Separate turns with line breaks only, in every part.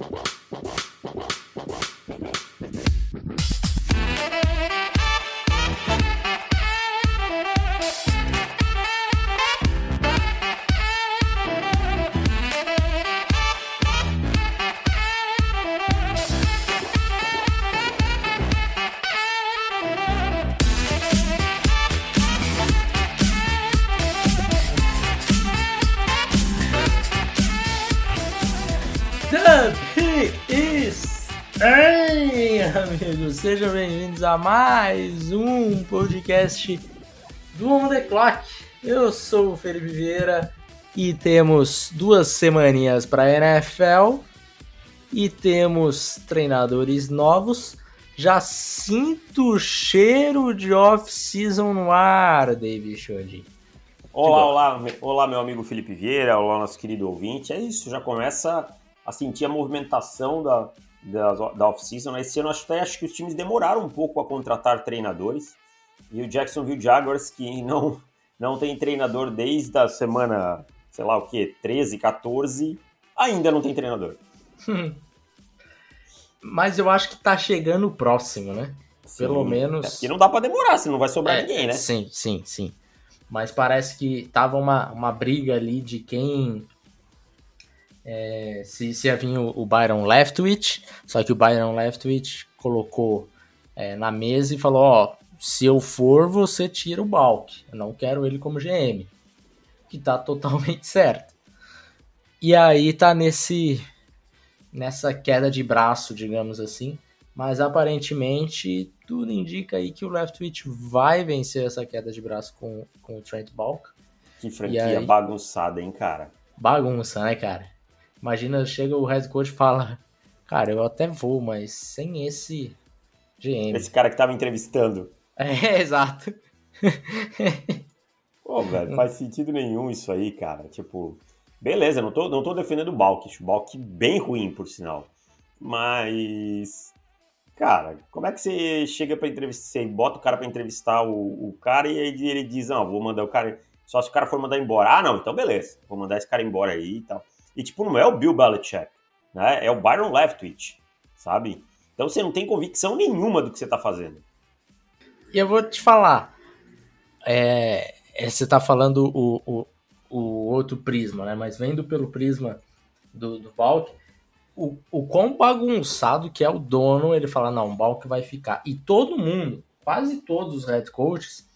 Wow. Amigos, sejam bem-vindos a mais um podcast do On The Clock. Eu sou o Felipe Vieira e temos duas semaninhas para a NFL e temos treinadores novos. Já sinto o cheiro de off-season no ar, David Chodin.
Olá, olá, olá, meu amigo Felipe Vieira, olá, nosso querido ouvinte. É isso, já começa a sentir a movimentação da, da, da off-season. Esse ano até acho que os times demoraram um pouco a contratar treinadores. E o Jacksonville Jaguars, que não, não tem treinador desde a semana, sei lá o que, 13, 14, ainda não tem treinador.
Mas eu acho que tá chegando o próximo, né? Sim, Pelo menos. É
porque não dá para demorar, se não vai sobrar
é,
ninguém, né?
Sim, sim, sim. Mas parece que tava uma, uma briga ali de quem é, se, se ia vir o, o, Byron Leftwich, só que o Byron Leftwich colocou é, na mesa e falou: Ó, se eu for, você tira o Balk. Eu não quero ele como GM. Que tá totalmente certo. E aí tá nesse nessa queda de braço, digamos assim. Mas aparentemente tudo indica aí que o Leftwich vai vencer essa queda de braço com, com o Trent Balk.
Que franquia aí, bagunçada, hein, cara?
Bagunça, né, cara? Imagina, chega o head coach e fala: Cara, eu até vou, mas sem esse GM.
Esse cara que tava entrevistando.
É, exato.
Pô, velho, faz sentido nenhum isso aí, cara. Tipo, beleza, não tô, não tô defendendo o Balk. O Balk bem ruim, por sinal. Mas. Cara, como é que você chega para entrevistar, você bota o cara para entrevistar o, o, cara e aí ele diz, não, vou mandar o cara, só se o cara for mandar embora. Ah, não, então beleza, vou mandar esse cara embora aí e tal. E, tipo, não é o Bill Belichick, né? É o Byron Leftwich, sabe? Então você não tem convicção nenhuma do que você tá fazendo.
E eu vou te falar, é, é você tá falando o, o, o, outro prisma, né? Mas vendo pelo prisma do, do Balk, o, o quão bagunçado que é o dono, ele fala, não, o Balk vai ficar. E todo mundo, quase todos os head coaches,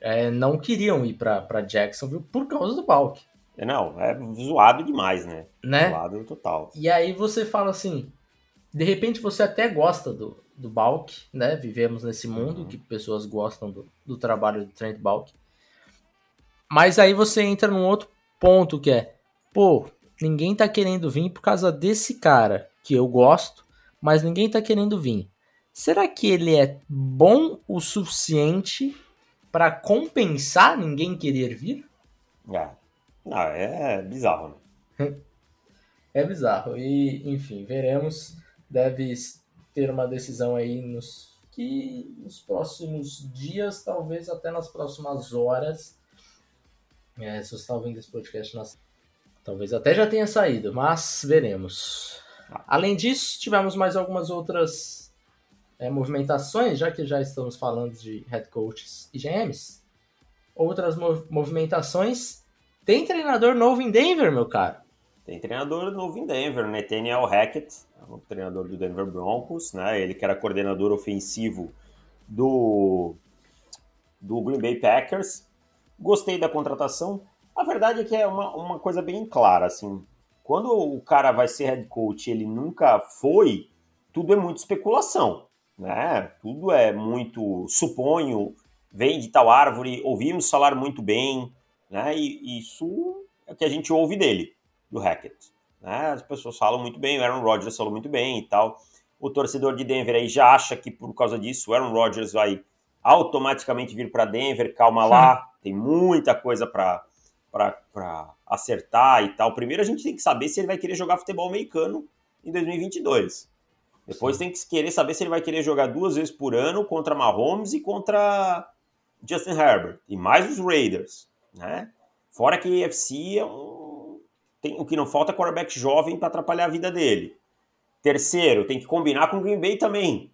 é, não queriam ir para Jacksonville por causa do Balk.
É, não, é zoado demais, né?
né?
Zoado total.
E aí você fala assim, de repente você até gosta do, do Balk, né? Vivemos nesse mundo uhum. que pessoas gostam do, do trabalho do Trent Balk. Mas aí você entra num outro ponto que é, pô, ninguém tá querendo vir por causa desse cara que eu gosto, mas ninguém tá querendo vir. Será que ele é bom o suficiente para compensar ninguém querer vir?
É, não, é bizarro, né?
é bizarro. E, enfim, veremos. Deve ter uma decisão aí nos que nos próximos dias, talvez até nas próximas horas. É, se você está ouvindo esse podcast, nas... talvez até já tenha saído, mas veremos. Além disso, tivemos mais algumas outras é, movimentações, já que já estamos falando de head coaches e GMs. Outras mov movimentações tem treinador novo em Denver, meu cara?
Tem treinador novo em Denver, Nathaniel Hackett, é o treinador do Denver Broncos, né? Ele que era coordenador ofensivo do, do Green Bay Packers. Gostei da contratação. A verdade é que é uma, uma coisa bem clara, assim. Quando o cara vai ser head coach ele nunca foi, tudo é muito especulação, né? Tudo é muito suponho, vem de tal árvore, ouvimos falar muito bem, né? E isso é o que a gente ouve dele, do Hackett. Né? As pessoas falam muito bem, o Aaron Rodgers falou muito bem e tal. O torcedor de Denver aí já acha que por causa disso o Aaron Rodgers vai automaticamente vir para Denver. Calma lá, tem muita coisa para acertar e tal. Primeiro a gente tem que saber se ele vai querer jogar futebol americano em 2022. Depois Sim. tem que querer saber se ele vai querer jogar duas vezes por ano contra Mahomes e contra Justin Herbert. E mais os Raiders né? Fora que AFC é um... tem o que não falta é quarterback jovem para atrapalhar a vida dele. Terceiro, tem que combinar com o Green Bay também,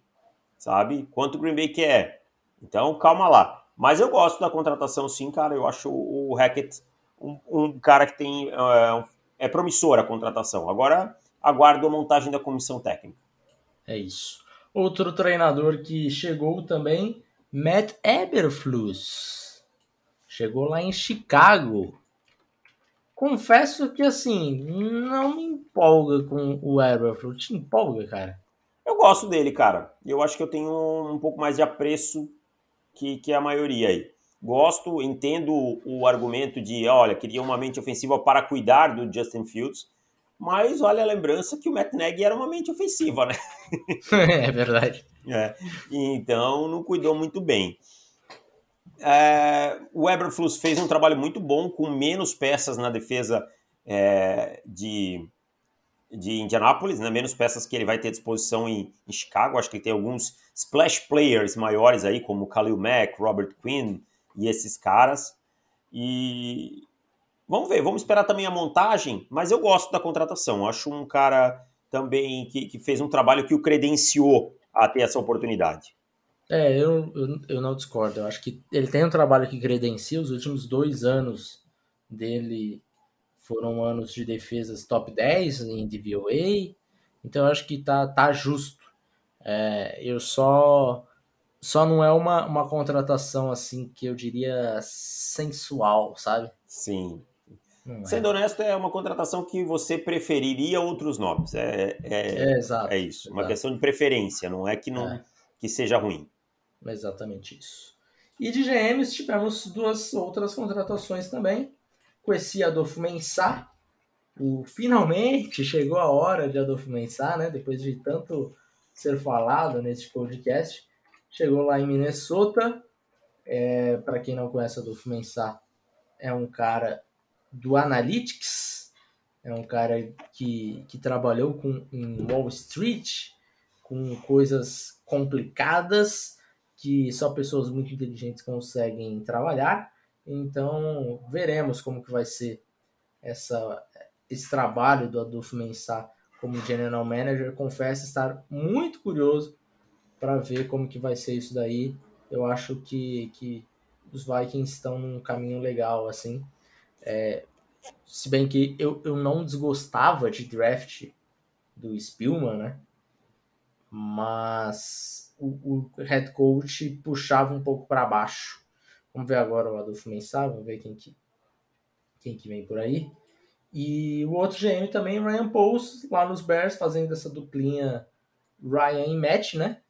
sabe? Quanto o Green Bay quer. Então, calma lá. Mas eu gosto da contratação, sim, cara. Eu acho o Hackett um, um cara que tem. Uh, é promissor a contratação. Agora, aguardo a montagem da comissão técnica.
É isso. Outro treinador que chegou também, Matt Eberflus. Chegou lá em Chicago. Confesso que, assim, não me empolga com o Eberflus. Te empolga, cara?
Eu gosto dele, cara. Eu acho que eu tenho um pouco mais de apreço que, que a maioria aí. Gosto, entendo o argumento de, olha, queria uma mente ofensiva para cuidar do Justin Fields, mas olha a lembrança que o Matt Nagy era uma mente ofensiva, né?
é verdade.
É, então não cuidou muito bem. É, o Eberflus fez um trabalho muito bom com menos peças na defesa é, de, de Indianápolis, né? menos peças que ele vai ter à disposição em, em, Chicago. Acho que tem alguns splash players maiores aí, como Khalil Mack, Robert Quinn e esses caras. E vamos ver, vamos esperar também a montagem, mas eu gosto da contratação. Acho um cara também que, que fez um trabalho que o credenciou a ter essa oportunidade.
É, eu, eu, eu, não discordo. Eu acho que ele tem um trabalho que credencia. Os últimos dois anos dele foram anos de defesas top 10 em DVOA. Então eu acho que tá, tá justo. É, eu só. Só não é uma, uma contratação assim que eu diria sensual, sabe?
Sim. Hum, Sendo é. honesto, é uma contratação que você preferiria outros nomes. É, é, é, exato, é isso. Uma questão de preferência, não é que, não, é. que seja ruim.
Exatamente isso. E de GMs tivemos duas outras contratações também. Esse Adolfo Mensah, o, finalmente chegou a hora de Adolfo Mensah, né? Depois de tanto ser falado nesse podcast. Chegou lá em Minnesota. É, Para quem não conhece Adolfo Mensah, é um cara do Analytics, é um cara que, que trabalhou com, em Wall Street, com coisas complicadas que só pessoas muito inteligentes conseguem trabalhar. Então, veremos como que vai ser essa, esse trabalho do Adolfo Mensah como General Manager. Confesso estar muito curioso para ver como que vai ser isso daí. Eu acho que, que os Vikings estão num caminho legal, assim. É, se bem que eu, eu não desgostava de draft do Spielman, né? Mas o, o head coach puxava um pouco para baixo. Vamos ver agora o Adolfo Mensah, vamos ver quem que, quem que vem por aí. E o outro GM também, Ryan Poles, lá nos Bears, fazendo essa duplinha Ryan e Matt, né?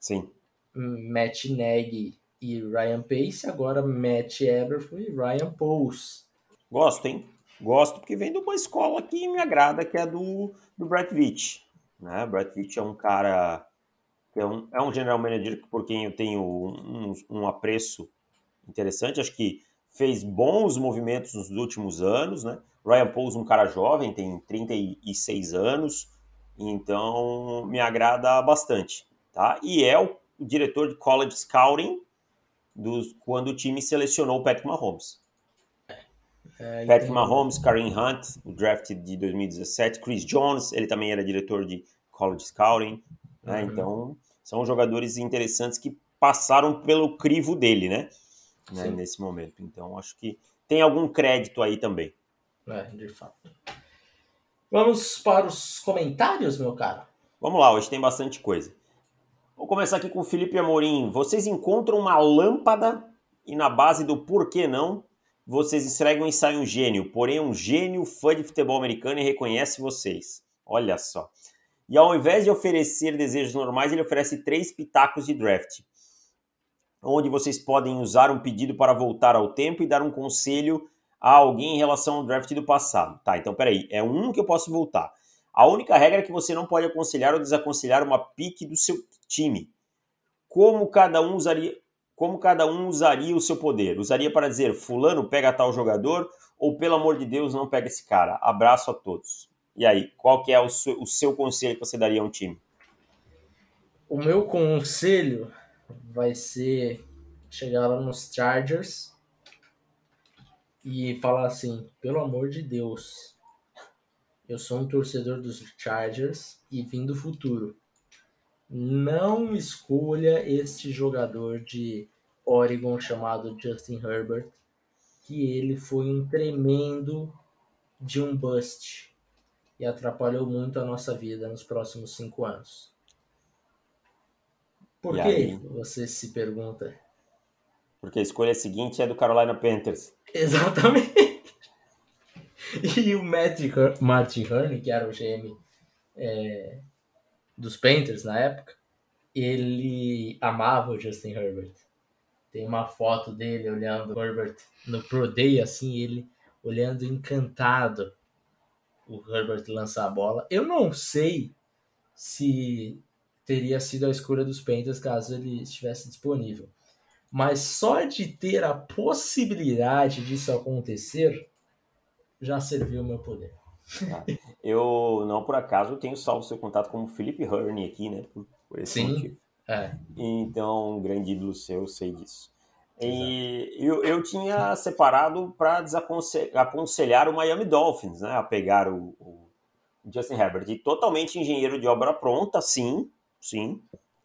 Sim.
Matt Nagy e Ryan Pace, agora Matt Eberflus e Ryan Poles.
Gosto, hein? Gosto porque vem de uma escola que me agrada, que é do, do Brett Veach. Né? Brett Veach é um cara é um, é um general manager por quem eu tenho um, um, apreço interessante. Acho que fez bons movimentos nos últimos anos, né? Ryan Pauls, um cara jovem, tem 36 anos, então me agrada bastante, tá? E é o, o diretor de college scouting dos, quando o time selecionou o Patrick Mahomes. É, Patrick Mahomes, Kareem Hunt, o draft de 2017, Chris Jones, ele também era diretor de college scouting, né? Uhum. Então são jogadores interessantes que passaram pelo crivo dele, né? né? Nesse momento. Então, acho que tem algum crédito aí também.
É, de fato. Vamos para os comentários, meu caro?
Vamos lá, hoje tem bastante coisa. Vou começar aqui com o Felipe Amorim. Vocês encontram uma lâmpada e na base do porquê não, vocês esfregam e saem um gênio, porém um gênio fã de futebol americano e reconhece vocês. Olha só. E ao invés de oferecer desejos normais, ele oferece três pitacos de draft, onde vocês podem usar um pedido para voltar ao tempo e dar um conselho a alguém em relação ao draft do passado. Tá, então peraí, é um que eu posso voltar. A única regra é que você não pode aconselhar ou desaconselhar uma pique do seu time. Como cada um usaria, como cada um usaria o seu poder? Usaria para dizer, fulano pega tal jogador ou pelo amor de Deus não pega esse cara. Abraço a todos. E aí, qual que é o seu, o seu conselho que você daria a um time?
O meu conselho vai ser chegar lá nos Chargers e falar assim, pelo amor de Deus, eu sou um torcedor dos Chargers e vim do futuro. Não escolha este jogador de Oregon chamado Justin Herbert, que ele foi um tremendo de um bust e atrapalhou muito a nossa vida nos próximos cinco anos. Por e que aí? você se pergunta?
Porque a escolha seguinte é do Carolina Panthers.
Exatamente. E o Martin Hurney, que era o GM é, dos Panthers na época, ele amava o Justin Herbert. Tem uma foto dele olhando o Herbert no Pro Day, assim, ele olhando encantado o Herbert lançar a bola. Eu não sei se teria sido a escolha dos Panthers caso ele estivesse disponível. Mas só de ter a possibilidade disso acontecer já serviu o meu poder.
Ah, eu não por acaso tenho salvo seu contato como Felipe Hurney aqui, né? Por, por esse
Sim, motivo. É.
Então, um grande ídolo seu, eu sei disso. E eu, eu tinha separado para aconselhar o Miami Dolphins, né? A pegar o, o Justin Herbert. E totalmente engenheiro de obra pronta, sim, sim,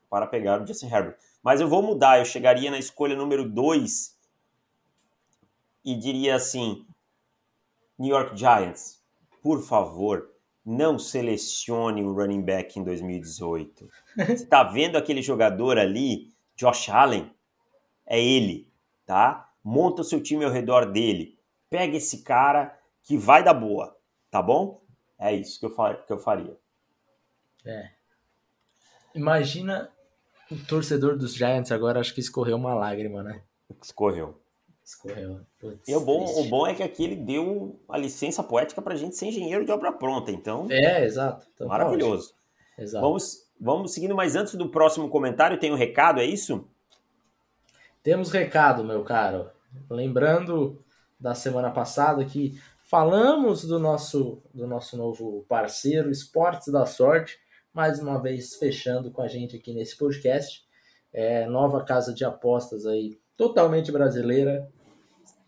para pegar o Justin Herbert. Mas eu vou mudar, eu chegaria na escolha número 2 e diria assim: New York Giants, por favor, não selecione um running back em 2018. Você está vendo aquele jogador ali, Josh Allen? É ele, tá? Monta o seu time ao redor dele. Pega esse cara que vai dar boa, tá bom? É isso que eu, que eu faria.
É. Imagina o torcedor dos Giants agora, acho que escorreu uma lágrima, né?
Escorreu.
Escorreu.
Putz, e o bom, o bom é que aqui ele deu a licença poética pra gente ser engenheiro de obra pronta, então.
É, exato. Então,
maravilhoso. Exato. Vamos, vamos seguindo, mas antes do próximo comentário, tem um recado, é isso?
Temos recado, meu caro. Lembrando da semana passada que falamos do nosso, do nosso novo parceiro, Esportes da Sorte, mais uma vez fechando com a gente aqui nesse podcast. É, nova casa de apostas aí, totalmente brasileira.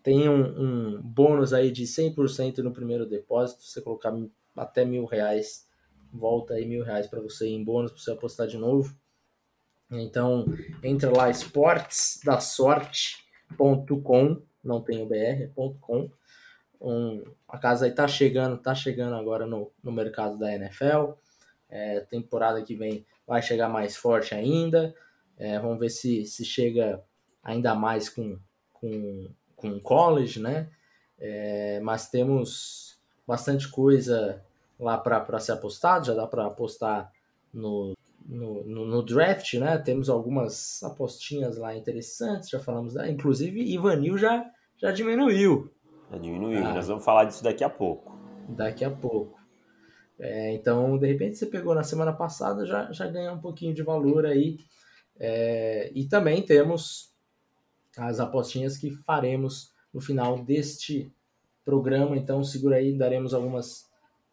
Tem um, um bônus aí de 100% no primeiro depósito. Você colocar até mil reais, volta aí mil reais para você em bônus para você apostar de novo. Então, entra lá, esportesdasorte.com, não tem o BR, é .com. Um, a casa aí tá chegando, tá chegando agora no, no mercado da NFL. É, temporada que vem vai chegar mais forte ainda. É, vamos ver se, se chega ainda mais com, com, com college, né? É, mas temos bastante coisa lá para ser apostado, já dá para apostar no, no, no, no, draft, né? Temos algumas apostinhas lá interessantes, já falamos, da, inclusive Ivanil já, já diminuiu.
Já diminuiu, ah, nós vamos falar disso daqui a pouco.
Daqui a pouco. É, então, de repente, você pegou na semana passada, já, já ganhou um pouquinho de valor aí. É, e também temos as apostinhas que faremos no final deste programa. Então, segura aí, daremos algumas.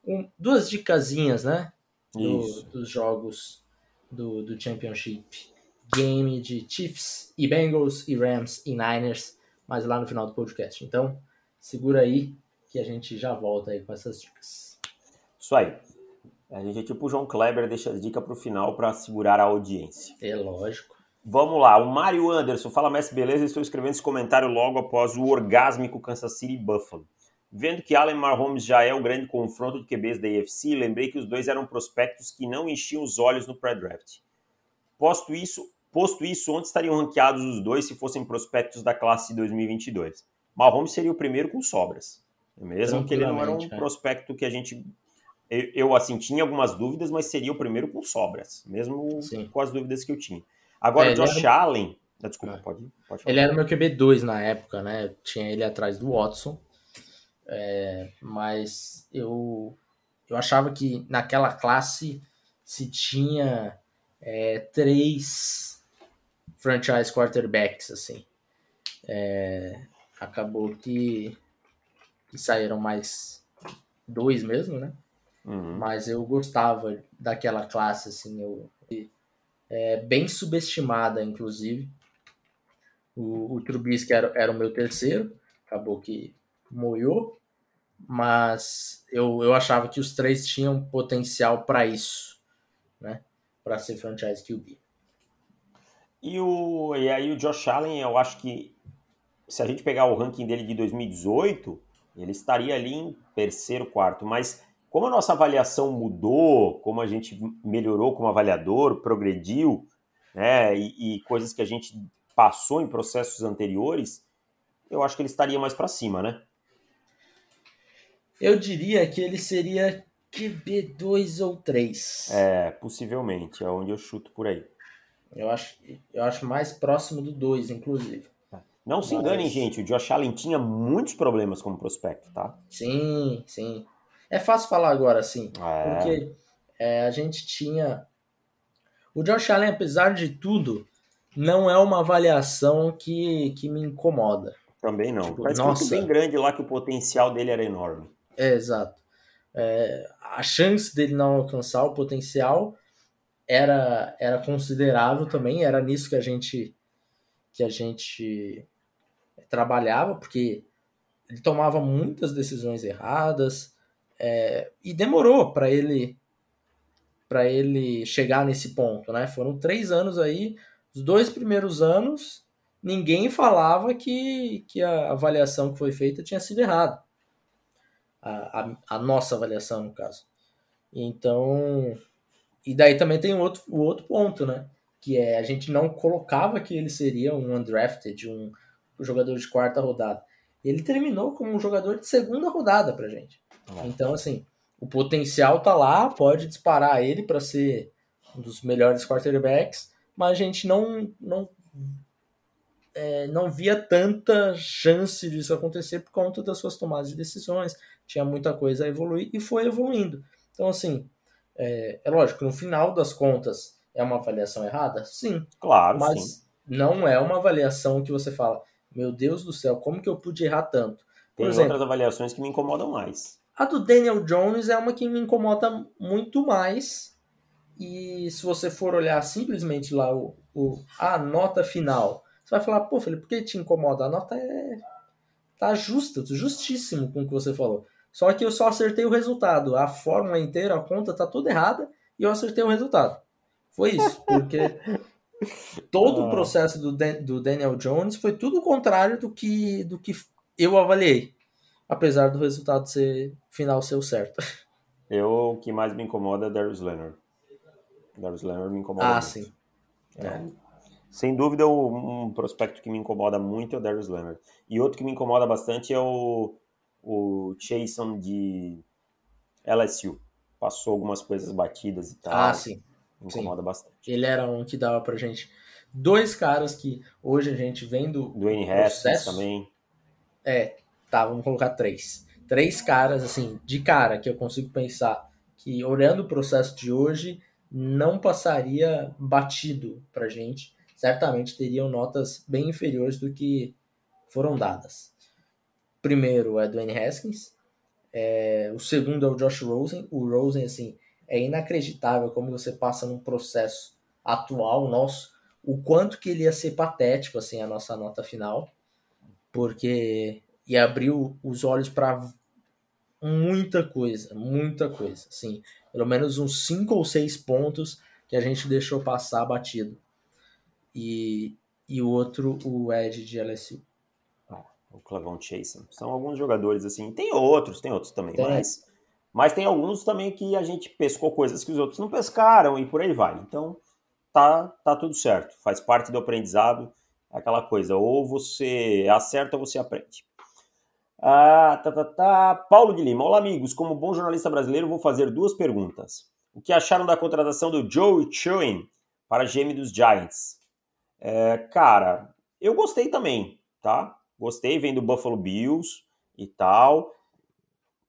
Um, duas dicasinhas, né? Do, dos jogos do, do Championship Game de Chiefs e Bengals e Rams e Niners, mas lá no final do podcast. Então, segura aí que a gente já volta aí com essas dicas.
Isso aí. A gente é tipo o João Kleber, deixa as dicas para o final para segurar a audiência.
É lógico.
Vamos lá, o Mário Anderson, fala Messi, beleza? Estou escrevendo esse comentário logo após o orgásmico Kansas City Buffalo. Vendo que Allen Mahomes já é o grande confronto de QBs da AFC, lembrei que os dois eram prospectos que não enchiam os olhos no pré-draft. Posto isso, posto isso, onde estariam ranqueados os dois se fossem prospectos da classe 2022? Mahomes seria o primeiro com sobras. Mesmo que ele não era um é. prospecto que a gente eu, eu, assim, tinha algumas dúvidas, mas seria o primeiro com sobras, mesmo Sim. com as dúvidas que eu tinha. Agora, é, Josh era... Allen. Ah, desculpa, é. pode, pode
falar. Ele era meu QB2 na época, né? tinha ele atrás do Watson. É, mas eu, eu achava que naquela classe se tinha é, três franchise quarterbacks, assim. É, acabou que, que saíram mais dois mesmo, né? Uhum. Mas eu gostava daquela classe, assim, eu, é, bem subestimada, inclusive. O, o Trubisky era, era o meu terceiro, acabou que moiou, mas eu, eu achava que os três tinham potencial para isso, né? Para ser franchise QB.
E, o, e aí o Josh Allen, eu acho que se a gente pegar o ranking dele de 2018, ele estaria ali em terceiro, quarto, mas como a nossa avaliação mudou, como a gente melhorou como avaliador, progrediu, né, e, e coisas que a gente passou em processos anteriores, eu acho que ele estaria mais para cima, né?
Eu diria que ele seria QB2 ou 3.
É, possivelmente, é onde eu chuto por aí.
Eu acho, eu acho mais próximo do 2, inclusive.
Não Mas... se enganem, gente, o Josh Allen tinha muitos problemas como prospecto, tá?
Sim, sim. É fácil falar agora, assim, é. porque é, a gente tinha. O Josh Allen, apesar de tudo, não é uma avaliação que, que me incomoda.
Também não. Tipo, Faz nossa... bem grande lá que o potencial dele era enorme.
É, exato. É, a chance dele não alcançar o potencial era, era considerável também, era nisso que a gente que a gente trabalhava, porque ele tomava muitas decisões erradas é, e demorou para ele para ele chegar nesse ponto, né? Foram três anos aí, os dois primeiros anos ninguém falava que, que a avaliação que foi feita tinha sido errada, a, a, a nossa avaliação no caso. Então e daí também tem outro, o outro ponto, né? Que é a gente não colocava que ele seria um undrafted, um jogador de quarta rodada. Ele terminou como um jogador de segunda rodada pra gente. É. Então, assim, o potencial tá lá, pode disparar ele para ser um dos melhores quarterbacks, mas a gente não, não, é, não via tanta chance disso acontecer por conta das suas tomadas de decisões. Tinha muita coisa a evoluir e foi evoluindo. Então, assim, é, é lógico, no final das contas, é uma avaliação errada? Sim.
Claro,
mas
sim.
não é uma avaliação que você fala, meu Deus do céu, como que eu pude errar tanto?
Por Tem exemplo, outras avaliações que me incomodam mais.
A do Daniel Jones é uma que me incomoda muito mais. E se você for olhar simplesmente lá o, o a nota final, você vai falar, pô, Felipe, por que te incomoda? A nota é tá justa, justíssimo com o que você falou. Só que eu só acertei o resultado. A fórmula inteira, a conta tá toda errada e eu acertei o resultado. Foi isso, porque todo o ah. processo do, do Daniel Jones foi tudo o contrário do que, do que eu avaliei. Apesar do resultado ser final ser o certo.
Eu, o que mais me incomoda é Darius Leonard. Darius Leonard me incomoda ah, muito. sim. É. é. Sem dúvida, um, um prospecto que me incomoda muito é o Darius Leonard. E outro que me incomoda bastante é o o Chason de LSU. Passou algumas coisas batidas e tal.
Ah, sim.
Me incomoda
sim.
bastante.
Ele era um que dava pra gente. Dois caras que hoje a gente vendo.
Dwayne Haskins também.
É, tá, vamos colocar três. Três caras, assim, de cara, que eu consigo pensar que, olhando o processo de hoje, não passaria batido pra gente. Certamente teriam notas bem inferiores do que foram dadas primeiro é Dwayne Haskins, é, o segundo é o Josh Rosen. O Rosen, assim, é inacreditável como você passa num processo atual nosso, o quanto que ele ia ser patético, assim, a nossa nota final, porque ia abrir os olhos para muita coisa, muita coisa, assim, pelo menos uns cinco ou seis pontos que a gente deixou passar batido. E, e o outro, o Ed de LSU
o Clavão Chase. São alguns jogadores assim. Tem outros, tem outros também, tem. mas mas tem alguns também que a gente pescou coisas que os outros não pescaram e por aí vai. Então, tá tá tudo certo. Faz parte do aprendizado, aquela coisa, ou você acerta ou você aprende. Ah, tá, tá, tá. Paulo de Lima. Olá, amigos. Como bom jornalista brasileiro, vou fazer duas perguntas. O que acharam da contratação do Joe Chewin para GM dos Giants? É, cara, eu gostei também, tá? Gostei, vem do Buffalo Bills e tal.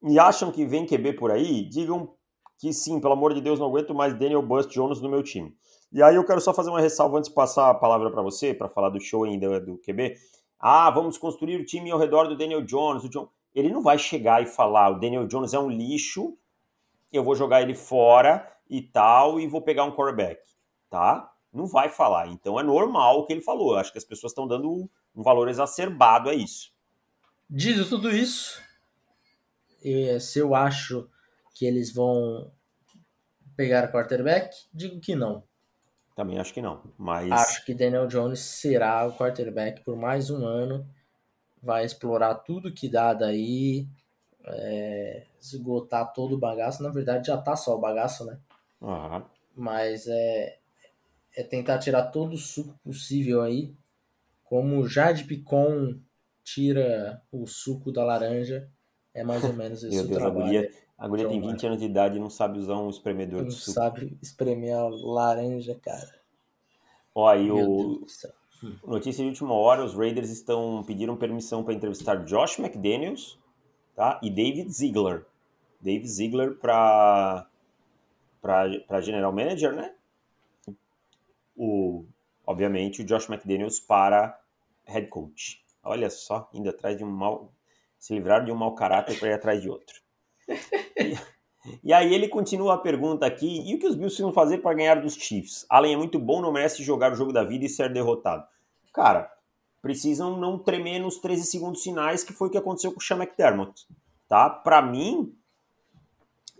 E acham que vem QB por aí? Digam que sim, pelo amor de Deus, não aguento mais Daniel Bust Jones no meu time. E aí eu quero só fazer uma ressalva antes de passar a palavra para você, para falar do show ainda do QB. Ah, vamos construir o time ao redor do Daniel Jones. O John... Ele não vai chegar e falar, o Daniel Jones é um lixo, eu vou jogar ele fora e tal, e vou pegar um quarterback, tá? Não vai falar. Então é normal o que ele falou. Acho que as pessoas estão dando um valor exacerbado a isso.
Dito tudo isso, eu, se eu acho que eles vão pegar quarterback, digo que não.
Também acho que não, mas...
Acho que Daniel Jones será o quarterback por mais um ano, vai explorar tudo que dá daí, é, esgotar todo o bagaço. Na verdade, já tá só o bagaço, né?
Uhum.
Mas é, é tentar tirar todo o suco possível aí, como o Jade Picon tira o suco da laranja, é mais ou menos esse
Meu Deus,
trabalho.
A guria, a guria tem 20 anos de idade e não sabe usar um espremedor
Não
de suco.
sabe espremer a laranja, cara.
Ó, aí
Meu
o,
Deus do céu.
Notícia de última hora: os Raiders estão pediram permissão para entrevistar Josh McDaniels tá? e David Ziegler. David Ziegler para para General Manager, né? O, obviamente, o Josh McDaniels para Head Coach. Olha só, indo atrás de um mal. Se livrar de um mau caráter para ir atrás de outro. E, e aí ele continua a pergunta aqui: e o que os Bills precisam fazer para ganhar dos Chiefs? Allen é muito bom, não merece jogar o jogo da vida e ser derrotado. Cara, precisam não tremer nos 13 segundos finais, que foi o que aconteceu com o Sean McDermott. Tá? Para mim,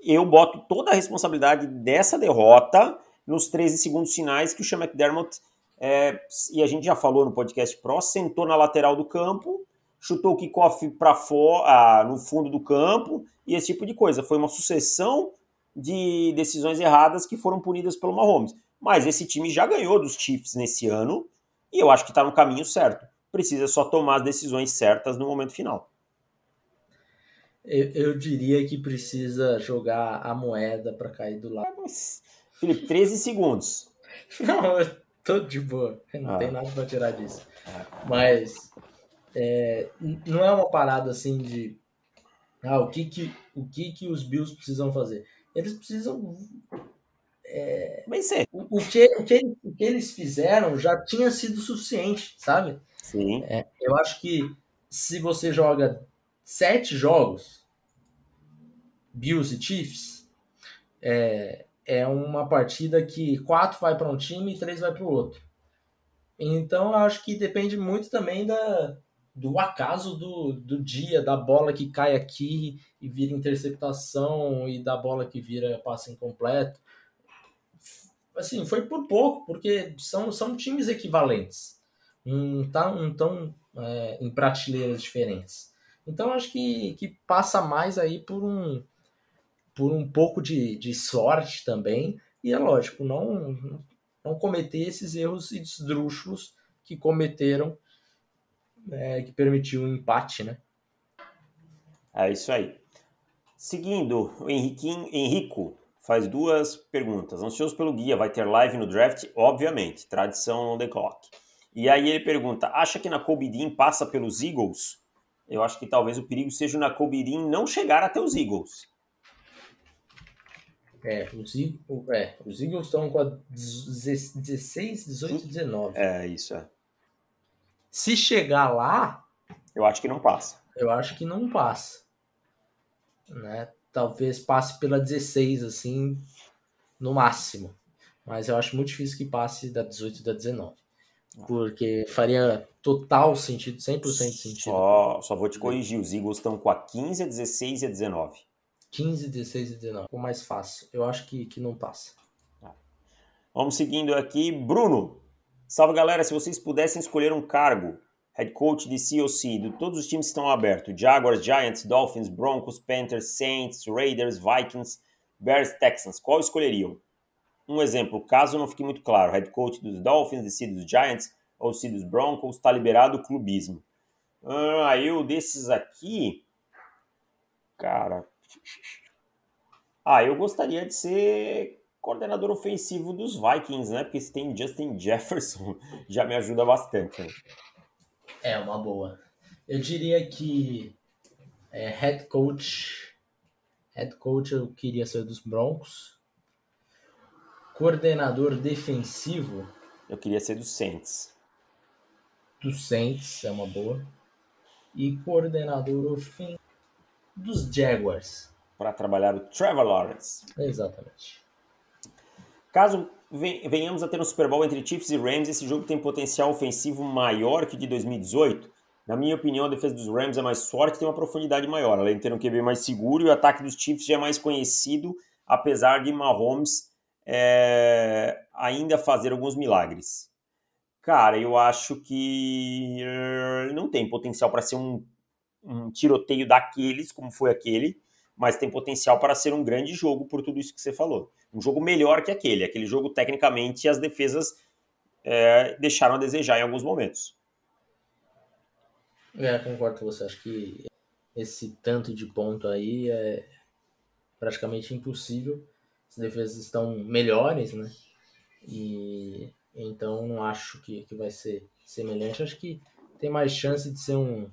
eu boto toda a responsabilidade dessa derrota nos 13 segundos finais que o Sean McDermott, é, e a gente já falou no podcast Pro, sentou na lateral do campo, chutou o kickoff para fora, no fundo do campo e esse tipo de coisa. Foi uma sucessão de decisões erradas que foram punidas pelo Mahomes. Mas esse time já ganhou dos Chiefs nesse ano e eu acho que está no caminho certo. Precisa só tomar as decisões certas no momento final.
Eu, eu diria que precisa jogar a moeda para cair do lado.
Mas, Felipe, 13 segundos.
Não, eu tô de boa. Não
Ah.
tem nada para tirar disso. Mas é, não é uma parada assim de ah, o que que o que que os Bills precisam fazer? Eles precisam
Vencer.
o, o que o que o que eles fizeram já tinha sido suficiente, sabe?
Sim.
Eu acho que se você joga sete jogos, Bills e Chiefs, é, é uma partida que quatro vai para um time e três vai para o outro. Então eu acho que depende muito também da, do acaso do, do dia, da bola que cai aqui e vira interceptação e da bola que vira passe incompleto. Assim, foi por pouco, porque são, são times equivalentes. Não tá, não tão é, em prateleiras diferentes. Então acho que, que passa mais aí por um por um pouco de, de sorte também. E é lógico, não, não cometer esses erros esdrúxulos que cometeram, é, que permitiu um empate, né?
É isso aí. Seguindo, o Henriquinho, Henrico faz duas perguntas. Ansioso pelo guia, vai ter live no draft? Obviamente, tradição on the clock. E aí ele pergunta, acha que na Dean passa pelos Eagles? Eu acho que talvez o perigo seja na Dean não chegar até os Eagles.
É, os, Eag- o- é, os Eagles estão com a 16, 18, 19.
É, isso é.
Se chegar lá,
Eu acho que não passa.
eu acho que não passa. Né? Talvez passe pela 16, assim, no máximo. Mas eu acho muito difícil que passe da 18 e da 19. Porque faria total sentido, 100% de sentido.
Só, só vou te corrigir, os Eagles estão com a 15, a 16 e a 19.
15, 16 e 19. Ficou mais fácil. Eu acho que, que não passa.
Vamos seguindo aqui. Bruno, salve galera. Se vocês pudessem escolher um cargo, head coach de COC, de todos os times que estão abertos: Jaguars, Giants, Dolphins, Broncos, Panthers, Saints, Raiders, Vikings, Bears, Texans, qual escolheriam? Um exemplo, caso não fique muito claro: head coach dos Dolphins, DC dos Giants ou DC dos Broncos, está liberado o clubismo. Ah, eu desses aqui, cara. Ah, eu gostaria de ser coordenador ofensivo dos Vikings, né? Porque se tem Justin Jefferson, já me ajuda bastante. Né?
É uma boa. Eu diria que é, head coach. Head coach eu queria ser dos Broncos. Coordenador defensivo
Eu queria ser dos Saints.
dos Saints é uma boa. E coordenador ofensivo dos Jaguars.
Para trabalhar o Trevor Lawrence.
Exatamente.
Caso ven- venhamos a ter um Super Bowl entre Chiefs e Rams, esse jogo tem potencial ofensivo maior que o de 2018? Na minha opinião, a defesa dos Rams é mais forte e tem uma profundidade maior, além de ter um QB mais seguro e o ataque dos Chiefs já é mais conhecido, apesar de Mahomes é, ainda fazer alguns milagres. Cara, eu acho que uh, não tem potencial para ser um, um tiroteio daqueles, como foi aquele, mas tem potencial para ser um grande jogo por tudo isso que você falou. Um jogo melhor que aquele. Aquele jogo, tecnicamente, as defesas é, deixaram a desejar em alguns momentos.
É, concordo com você. Acho que esse tanto de ponto aí é praticamente impossível. As defesas estão melhores, né? E então não acho que, que vai ser semelhante. Acho que tem mais chance de ser um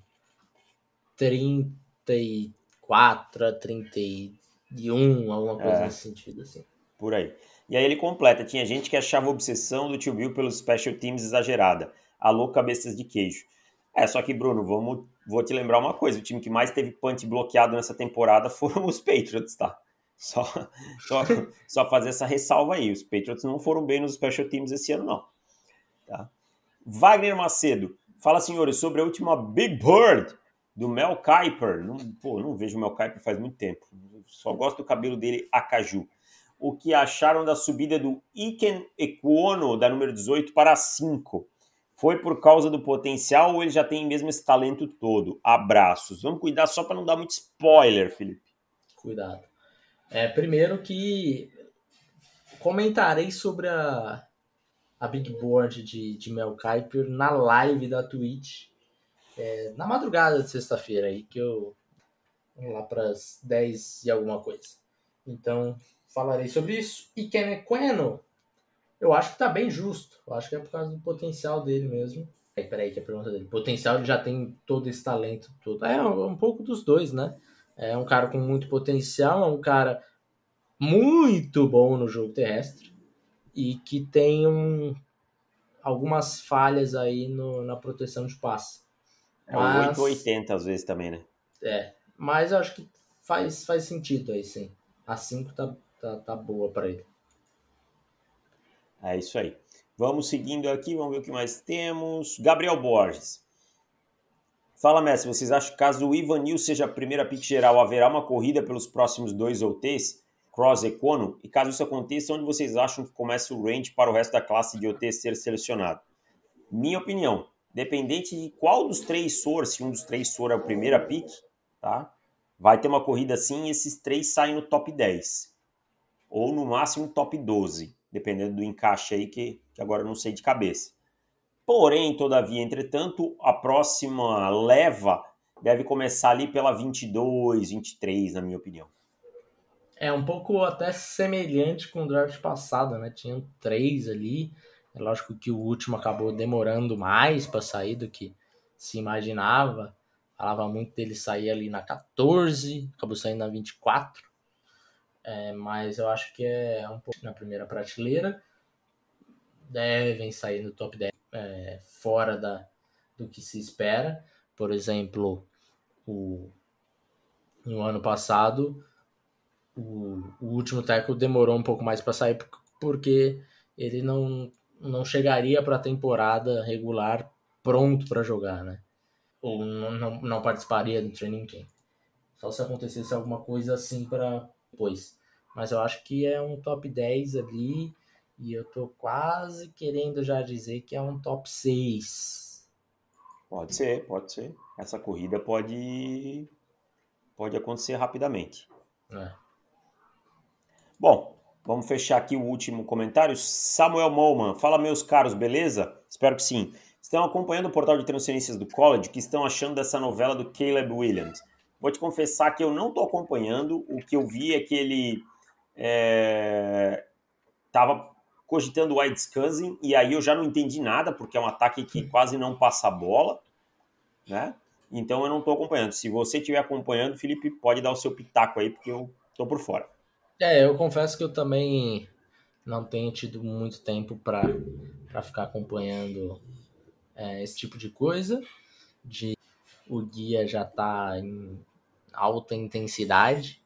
34 a 31, alguma coisa é. nesse sentido, assim.
Por aí. E aí ele completa: tinha gente que achava a obsessão do tio Bill pelos special teams exagerada. Alô, cabeças de queijo. É, só que, Bruno, vamos, vou te lembrar uma coisa: o time que mais teve punch bloqueado nessa temporada foram os Patriots, tá? Só, só, só fazer essa ressalva aí. Os Patriots não foram bem nos special teams esse ano, não. Tá? Wagner Macedo. Fala, senhores, sobre a última Big Bird do Mel Kiper. Não, pô, não vejo o Mel Kiper faz muito tempo. Só gosto do cabelo dele acaju. O que acharam da subida do Iken Equono, da número 18, para 5? Foi por causa do potencial ou ele já tem mesmo esse talento todo? Abraços. Vamos cuidar só para não dar muito spoiler, Felipe.
Cuidado. É, primeiro que comentarei sobre a, a Big Board de, de Mel Kiper na live da Twitch é, na madrugada de sexta-feira aí, que eu lá para as 10 e alguma coisa. Então, falarei sobre isso. E Queno, eu acho que tá bem justo. Eu acho que é por causa do potencial dele mesmo. Aí, peraí, que é a pergunta dele. Potencial, ele já tem todo esse talento todo. É um, um pouco dos dois, né? É um cara com muito potencial, é um cara muito bom no jogo terrestre e que tem um, algumas falhas aí no, na proteção de passe.
É mas, 880 às vezes também, né?
É, mas eu acho que faz, faz sentido aí sim. A 5 tá, tá, tá boa para ele.
É isso aí. Vamos seguindo aqui, vamos ver o que mais temos. Gabriel Borges. Fala, mestre, vocês acham que caso o Ivanil seja a primeira pick geral, haverá uma corrida pelos próximos dois OTs, Cross e Cono? E caso isso aconteça, onde vocês acham que começa o range para o resto da classe de OT ser selecionado? Minha opinião, dependente de qual dos três for, se um dos três for é o primeira pick, tá? Vai ter uma corrida assim e esses três saem no top 10. Ou no máximo top 12, dependendo do encaixe aí que, que agora eu não sei de cabeça. Porém, todavia, entretanto, a próxima leva deve começar ali pela 22, 23, na minha opinião.
É um pouco até semelhante com o draft passado, né? Tinham três ali. É lógico que o último acabou demorando mais para sair do que se imaginava. Falava muito dele sair ali na 14, acabou saindo na 24. É, mas eu acho que é um pouco na primeira prateleira. Devem sair no top 10 é, fora da, do que se espera. Por exemplo, o, no ano passado, o, o último tackle demorou um pouco mais para sair porque ele não, não chegaria para a temporada regular pronto para jogar, né? Ou não, não, não participaria do training camp. Só se acontecesse alguma coisa assim para depois. Mas eu acho que é um top 10 ali e eu tô quase querendo já dizer que é um top 6.
Pode ser, pode ser. Essa corrida pode pode acontecer rapidamente. É. Bom, vamos fechar aqui o último comentário. Samuel Molman, fala meus caros, beleza? Espero que sim. Estão acompanhando o portal de transferências do college, que estão achando dessa novela do Caleb Williams? Vou te confessar que eu não estou acompanhando. O que eu vi é que ele estava é, cogitando o Wisconsin, e aí eu já não entendi nada, porque é um ataque que quase não passa a bola, né? Então eu não estou acompanhando. Se você estiver acompanhando, Felipe, pode dar o seu pitaco aí, porque eu estou por fora.
É, eu confesso que eu também não tenho tido muito tempo para ficar acompanhando é, esse tipo de coisa. De o guia já está em alta intensidade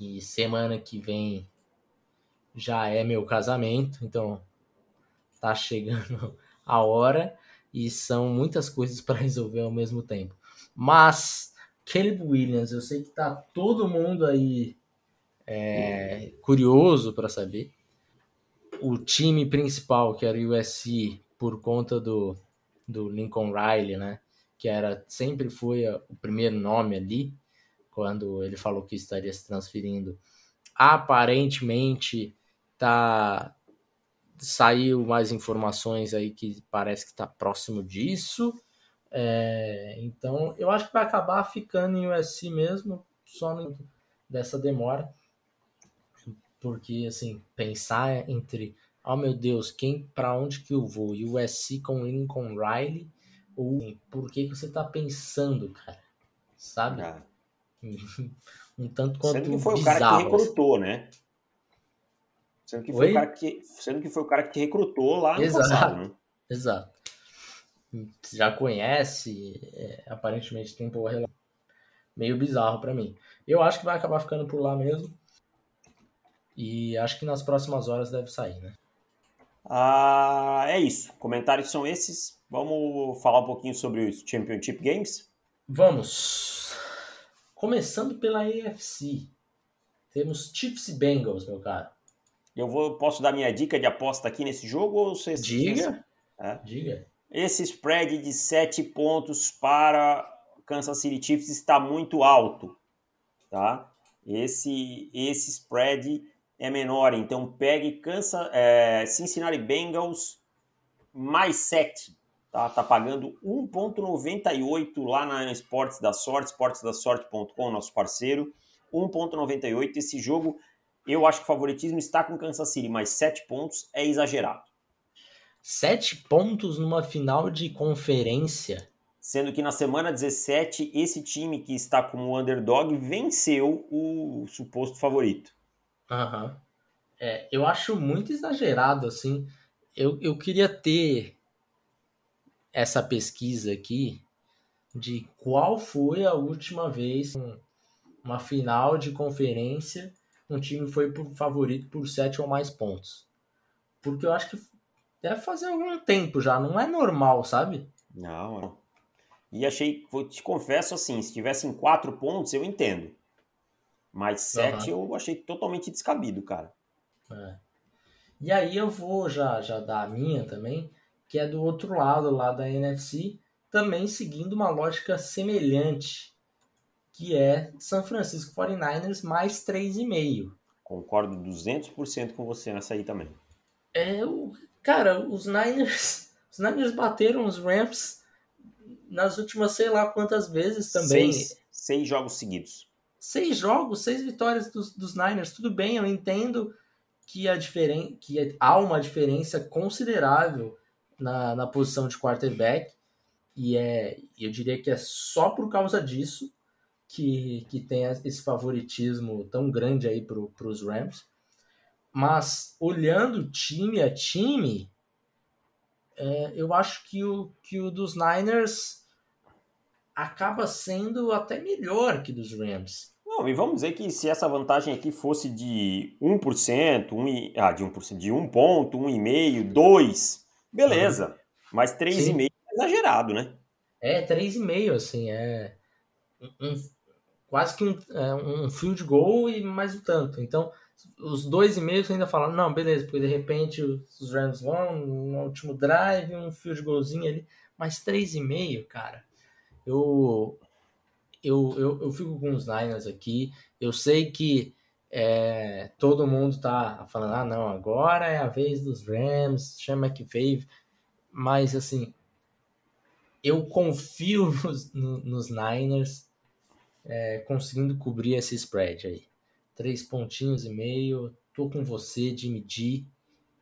e semana que vem já é meu casamento, então tá chegando a hora. e são muitas coisas para resolver ao mesmo tempo. Mas Caleb Williams, eu sei que tá todo mundo aí é, curioso para saber. O time principal, que era o USC, por conta do, do Lincoln Riley, né? Que era sempre foi o primeiro nome ali, quando ele falou que estaria se transferindo. Aparentemente tá saiu mais informações aí que parece que está próximo disso. É, então eu acho que vai acabar ficando em USC mesmo, só dessa demora. Porque assim, pensar entre, oh meu Deus, quem para onde que eu vou? USC com Lincoln Riley ou por que, que você está pensando, cara? Sabe? Ah. um tanto quanto
Sendo que foi bizarro, o cara que recrutou, né? Sendo que, foi o cara que, sendo que foi o cara que recrutou lá no Exato. passado, né?
Exato. Já conhece, é, aparentemente tem boa relação. Meio bizarro para mim. Eu acho que vai acabar ficando por lá mesmo. E acho que nas próximas horas deve sair, né?
Ah, é isso. Comentários são esses. Vamos falar um pouquinho sobre os Championship Games?
Vamos. Começando pela AFC. Temos Chiefs e Bengals, meu caro.
Eu vou, posso dar minha dica de aposta aqui nesse jogo ou você
Diga. É? Diga.
Esse spread de 7 pontos para Kansas City Chiefs está muito alto, tá? Esse esse spread é menor, então pegue Kansas, é, Cincinnati Bengals mais 7, tá? Tá pagando 1.98 lá na Esportes da Sorte, esportesdasorte.com, nosso parceiro. 1.98 esse jogo eu acho que o favoritismo está com Kansas City, mas sete pontos é exagerado.
Sete pontos numa final de conferência.
Sendo que na semana 17, esse time que está como underdog venceu o suposto favorito.
Uhum. É, eu acho muito exagerado, assim. Eu, eu queria ter essa pesquisa aqui de qual foi a última vez uma final de conferência um time foi por favorito por sete ou mais pontos. Porque eu acho que deve fazer algum tempo já, não é normal, sabe?
Não, não. E achei, vou te confesso assim, se tivessem quatro pontos, eu entendo. Mas sete uhum. eu achei totalmente descabido, cara.
É. E aí eu vou já, já dar a minha também, que é do outro lado lá da NFC, também seguindo uma lógica semelhante que é São Francisco 49ers mais 3,5.
Concordo 200% com você nessa aí também.
É, o, cara, os Niners, os Niners bateram os Rams nas últimas sei lá quantas vezes também.
Seis, seis jogos seguidos.
Seis jogos, seis vitórias dos, dos Niners. Tudo bem, eu entendo que, a diferen que há uma diferença considerável na, na posição de quarterback. E é, eu diria que é só por causa disso que, que tem esse favoritismo tão grande aí para os Rams. Mas olhando time a time, é, eu acho que o, que o dos Niners acaba sendo até melhor que dos Rams.
Não, e vamos dizer que se essa vantagem aqui fosse de 1%, 1, ah, de 1%, de 1 ponto, 1,5, 2, beleza. Uhum. Mas 3,5 é exagerado, né?
É, 3,5, assim, é um, quase que um, é, um field goal e mais o tanto. Então, os dois e meio ainda falam, não, beleza, porque de repente os Rams vão no último drive, um field goalzinho ali, mas três e meio, cara, eu, eu, eu, eu fico com os Niners aqui, eu sei que é, todo mundo tá falando, ah, não, agora é a vez dos Rams, chama McVay, mas assim, eu confio nos, nos Niners, é, conseguindo cobrir esse spread aí. Três pontinhos e meio. Tô com você, Jimmy G.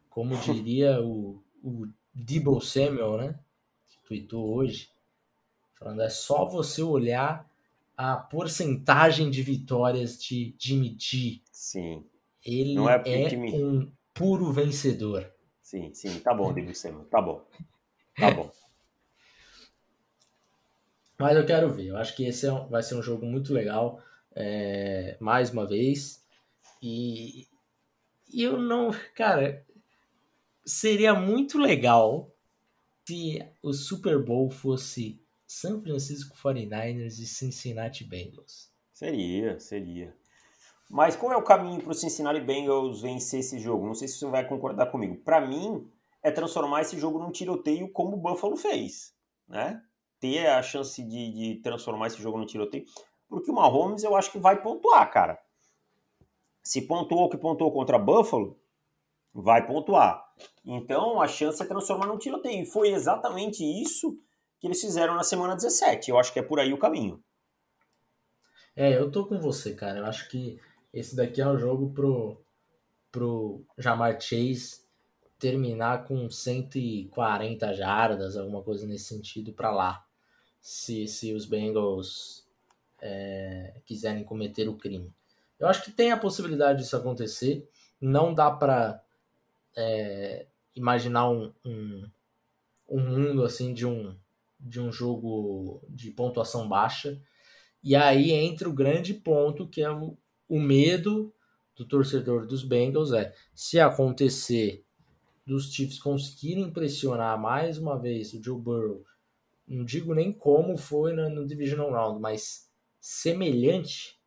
Como diria o, o Debo Samuel, né? Que tweetou hoje. Falando, é só você olhar a porcentagem de vitórias de Jimmy G.
Sim.
Ele Não é, é um puro vencedor.
Sim, sim. Tá bom, Debo Samuel. Tá bom. Tá bom.
Mas eu quero ver. Eu acho que esse é um, vai ser um jogo muito legal. É, mais uma vez. E, e eu não. Cara, seria muito legal se o Super Bowl fosse San Francisco 49ers e Cincinnati Bengals?
Seria, seria. Mas qual é o caminho para o Cincinnati Bengals vencer esse jogo? Não sei se você vai concordar comigo. Para mim, é transformar esse jogo num tiroteio como o Buffalo fez, né? Ter a chance de, de transformar esse jogo num tiroteio, porque o Mahomes eu acho que vai pontuar, cara. Se pontuou o que pontuou contra Buffalo, vai pontuar. Então a chance é transformar num tiroteio. E foi exatamente isso que eles fizeram na semana 17. Eu acho que é por aí o caminho.
É, eu tô com você, cara. Eu acho que esse daqui é um jogo pro, pro Jamar Chase terminar com 140 jardas, alguma coisa nesse sentido, para lá. Se, se os Bengals é, quiserem cometer o crime. Eu acho que tem a possibilidade disso acontecer. Não dá para é, imaginar um, um, um, mundo assim de um, de um jogo de pontuação baixa. E aí entra o grande ponto que é o, o medo do torcedor dos Bengals é se acontecer dos Chiefs conseguirem pressionar mais uma vez o Joe Burrow, não digo nem como foi no, no Divisional Round, mas semelhante,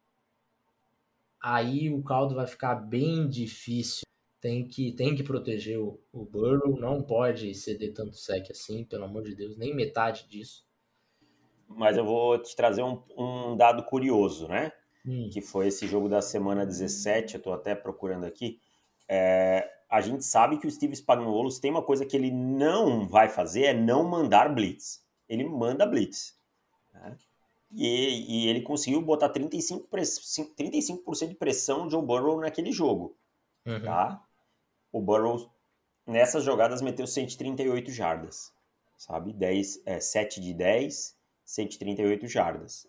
aí o caldo vai ficar bem difícil tem que, tem que proteger o, o Burrow, não pode ceder tanto sec assim, pelo amor de Deus, nem metade disso.
Mas eu vou te trazer um, um dado curioso, né? Hum. Que foi esse jogo da semana 17, eu tô até procurando aqui. É, a gente sabe que o Steve Spagnuolo tem uma coisa que ele não vai fazer, é não mandar blitz. Ele manda blitz. Né? E, e, ele conseguiu botar 35%, 35 de pressão no Joe Burrow naquele jogo. Uhum. Tá? O Burrow nessas jogadas meteu 138 jardas, sabe? 10, é, 7 de 10, 138 jardas.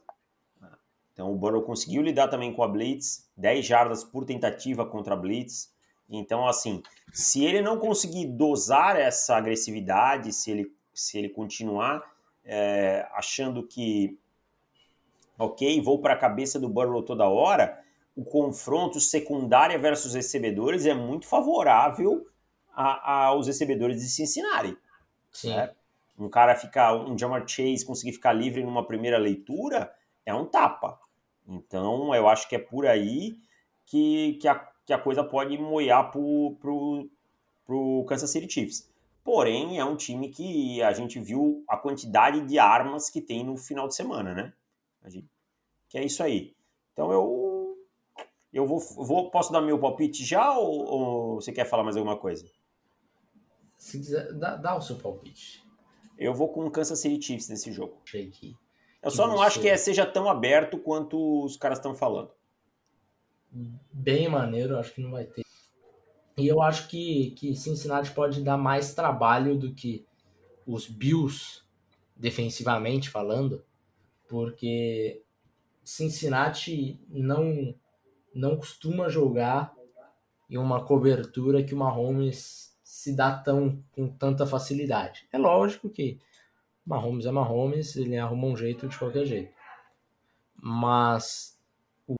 Então o Burrow conseguiu lidar também com a Blitz, 10 jardas por tentativa contra a Blitz. Então, assim, se ele não conseguir dosar essa agressividade, se ele, se ele continuar é, achando que, ok, vou para a cabeça do Burrow toda hora, o confronto secundária versus recebedores é muito favorável a, aos recebedores de Cincinnati. Sim. Né? Um cara ficar, um Jamar Chase conseguir ficar livre numa primeira leitura é um tapa. Então eu acho que é por aí que, que, a, que a coisa pode moiar pro, pro, pro Kansas City Chiefs. Porém, é um time que a gente viu a quantidade de armas que tem no final de semana, né? Gente, que é isso aí. Então eu eu vou, vou posso dar meu palpite já ou, ou, você quer falar mais alguma coisa?
Se quiser, dá, dá o seu palpite.
Eu vou com o Kansas City Chiefs nesse jogo.
Achei que,
eu só não você... acho que é, seja tão aberto quanto os caras estão falando.
Bem maneiro, acho que não vai ter. E eu acho que, que Cincinnati pode dar mais trabalho do que os Bills, defensivamente falando, porque Cincinnati não não costuma jogar em uma cobertura que o Mahomes se dá tão com tanta facilidade. É lógico que Mahomes é Mahomes, ele arruma um jeito de qualquer jeito. Mas o,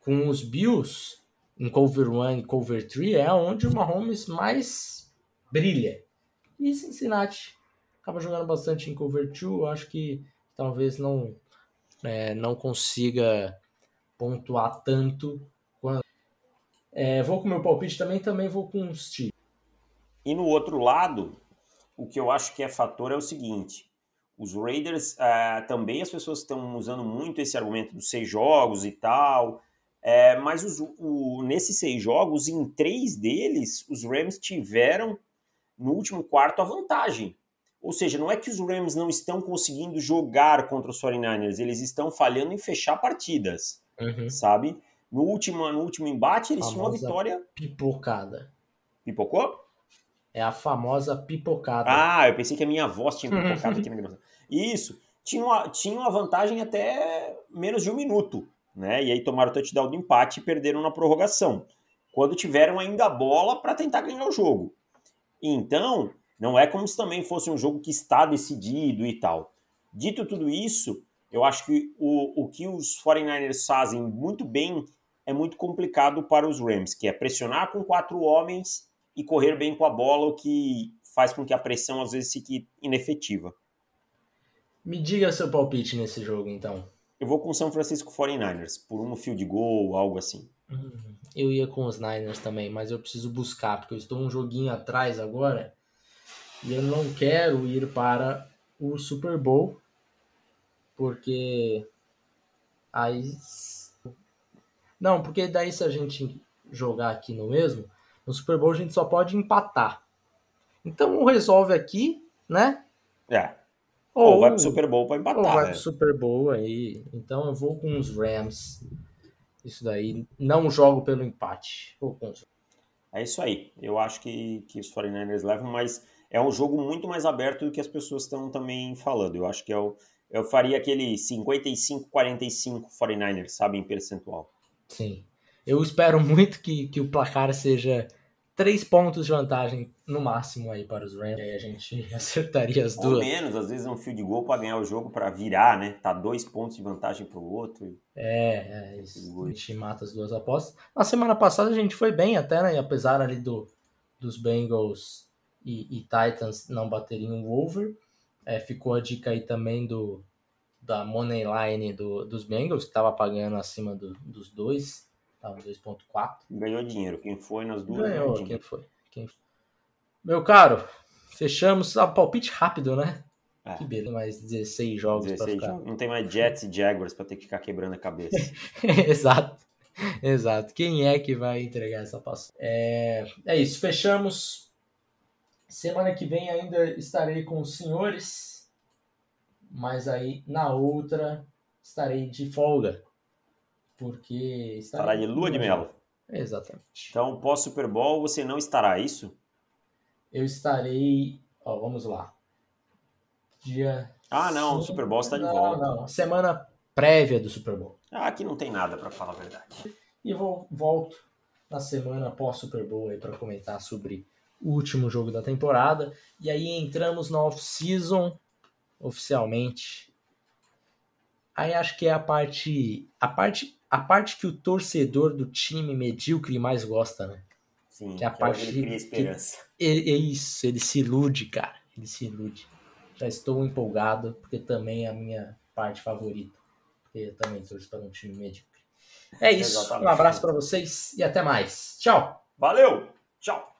com os Bills em cover 1 e cover 3 é onde o Mahomes mais brilha. E Cincinnati acaba jogando bastante em cover 2, acho que talvez não é, não consiga pontuar tanto quanto. É, vou com meu palpite também, também vou com os Chiefs.
E no outro lado, o que eu acho que é fator é o seguinte: os Raiders uh, também as pessoas estão usando muito esse argumento dos seis jogos e tal. É, mas os, o, nesses seis jogos, em três deles, os Rams tiveram no último quarto a vantagem. Ou seja, não é que os Rams não estão conseguindo jogar contra os 49ers, eles estão falhando em fechar partidas uhum. sabe? No último, no último embate, eles tinham uma vitória.
Pipocada.
Pipocou?
É a famosa pipocada.
Ah, eu pensei que a minha voz tinha pipocado aqui na gravação. Isso. Tinha uma, tinha uma vantagem até menos de um minuto, né? E aí tomaram o touchdown do empate e perderam na prorrogação. Quando tiveram ainda a bola para tentar ganhar o jogo. Então, não é como se também fosse um jogo que está decidido e tal. Dito tudo isso, eu acho que o, o que os 49ers fazem muito bem é muito complicado para os Rams, que é pressionar com quatro homens e correr bem com a bola, o que faz com que a pressão às vezes fique inefetiva.
Me diga seu palpite nesse jogo, então.
Eu vou com o São Francisco 49ers, por um field goal, algo assim.
Uhum. Eu ia com os Niners também, mas eu preciso buscar, porque eu estou um joguinho atrás agora e eu não quero ir para o Super Bowl, porque aí. Não, porque daí se a gente jogar aqui no mesmo, no Super Bowl a gente só pode empatar. Então resolve aqui, né?
É. Ou, ou vai pro Super Bowl para empatar. Ou
vai né? pro Super Bowl aí. Então eu vou com os Rams. Isso daí. Não jogo pelo empate. Vou com os...
É isso aí. Eu acho que, que os 49ers levam, mas é um jogo muito mais aberto do que as pessoas estão também falando. Eu acho que é o, eu faria aquele 55-45 49ers, sabe, em percentual.
Sim. Eu espero muito que, que o placar seja três pontos de vantagem no máximo aí para os Rams. Aí a gente acertaria as duas.
Ou menos, às vezes é um fio de gol para ganhar o jogo para virar, né? Tá dois pontos de vantagem para o outro.
É, é isso. A gente mata as duas apostas. Na semana passada a gente foi bem até, né? Apesar ali do, dos Bengals e, e Titans não baterem um over. É, ficou a dica aí também do da money line do, dos Bengals, que estava pagando acima do, dos dois. Tava 2.4.
Ganhou dinheiro. Quem foi nas duas
ganhou. ganhou quem foi? Quem foi? Meu caro, fechamos. Ah, palpite rápido, né? É. Que beleza, mais 16 jogos 16
jogos. Não tem mais Jets e Jaguars para ter que ficar quebrando a cabeça.
Exato. Exato. Quem é que vai entregar essa passagem? É, é isso. Fechamos. Semana que vem ainda estarei com os senhores. Mas aí na outra estarei de folga porque
estará de lua de mel.
Exatamente.
Então, pós Super Bowl você não estará, é isso?
Eu estarei, ó, vamos lá. Dia
Ah, não, o Super Bowl está de volta.
Não, não, semana prévia do Super Bowl.
Ah, aqui não tem nada para falar a verdade.
E vou volto na semana pós Super Bowl aí para comentar sobre o último jogo da temporada e aí entramos na off season oficialmente. Aí acho que é a parte a parte a parte que o torcedor do time medíocre mais gosta, né?
Sim, que é a que parte ele cria esperança.
É, é isso, ele se ilude, cara. Ele se ilude. Já estou empolgado, porque também é a minha parte favorita. Porque eu também torço para um time medíocre. É isso. Exatamente. Um abraço para vocês e até mais. Tchau.
Valeu. Tchau.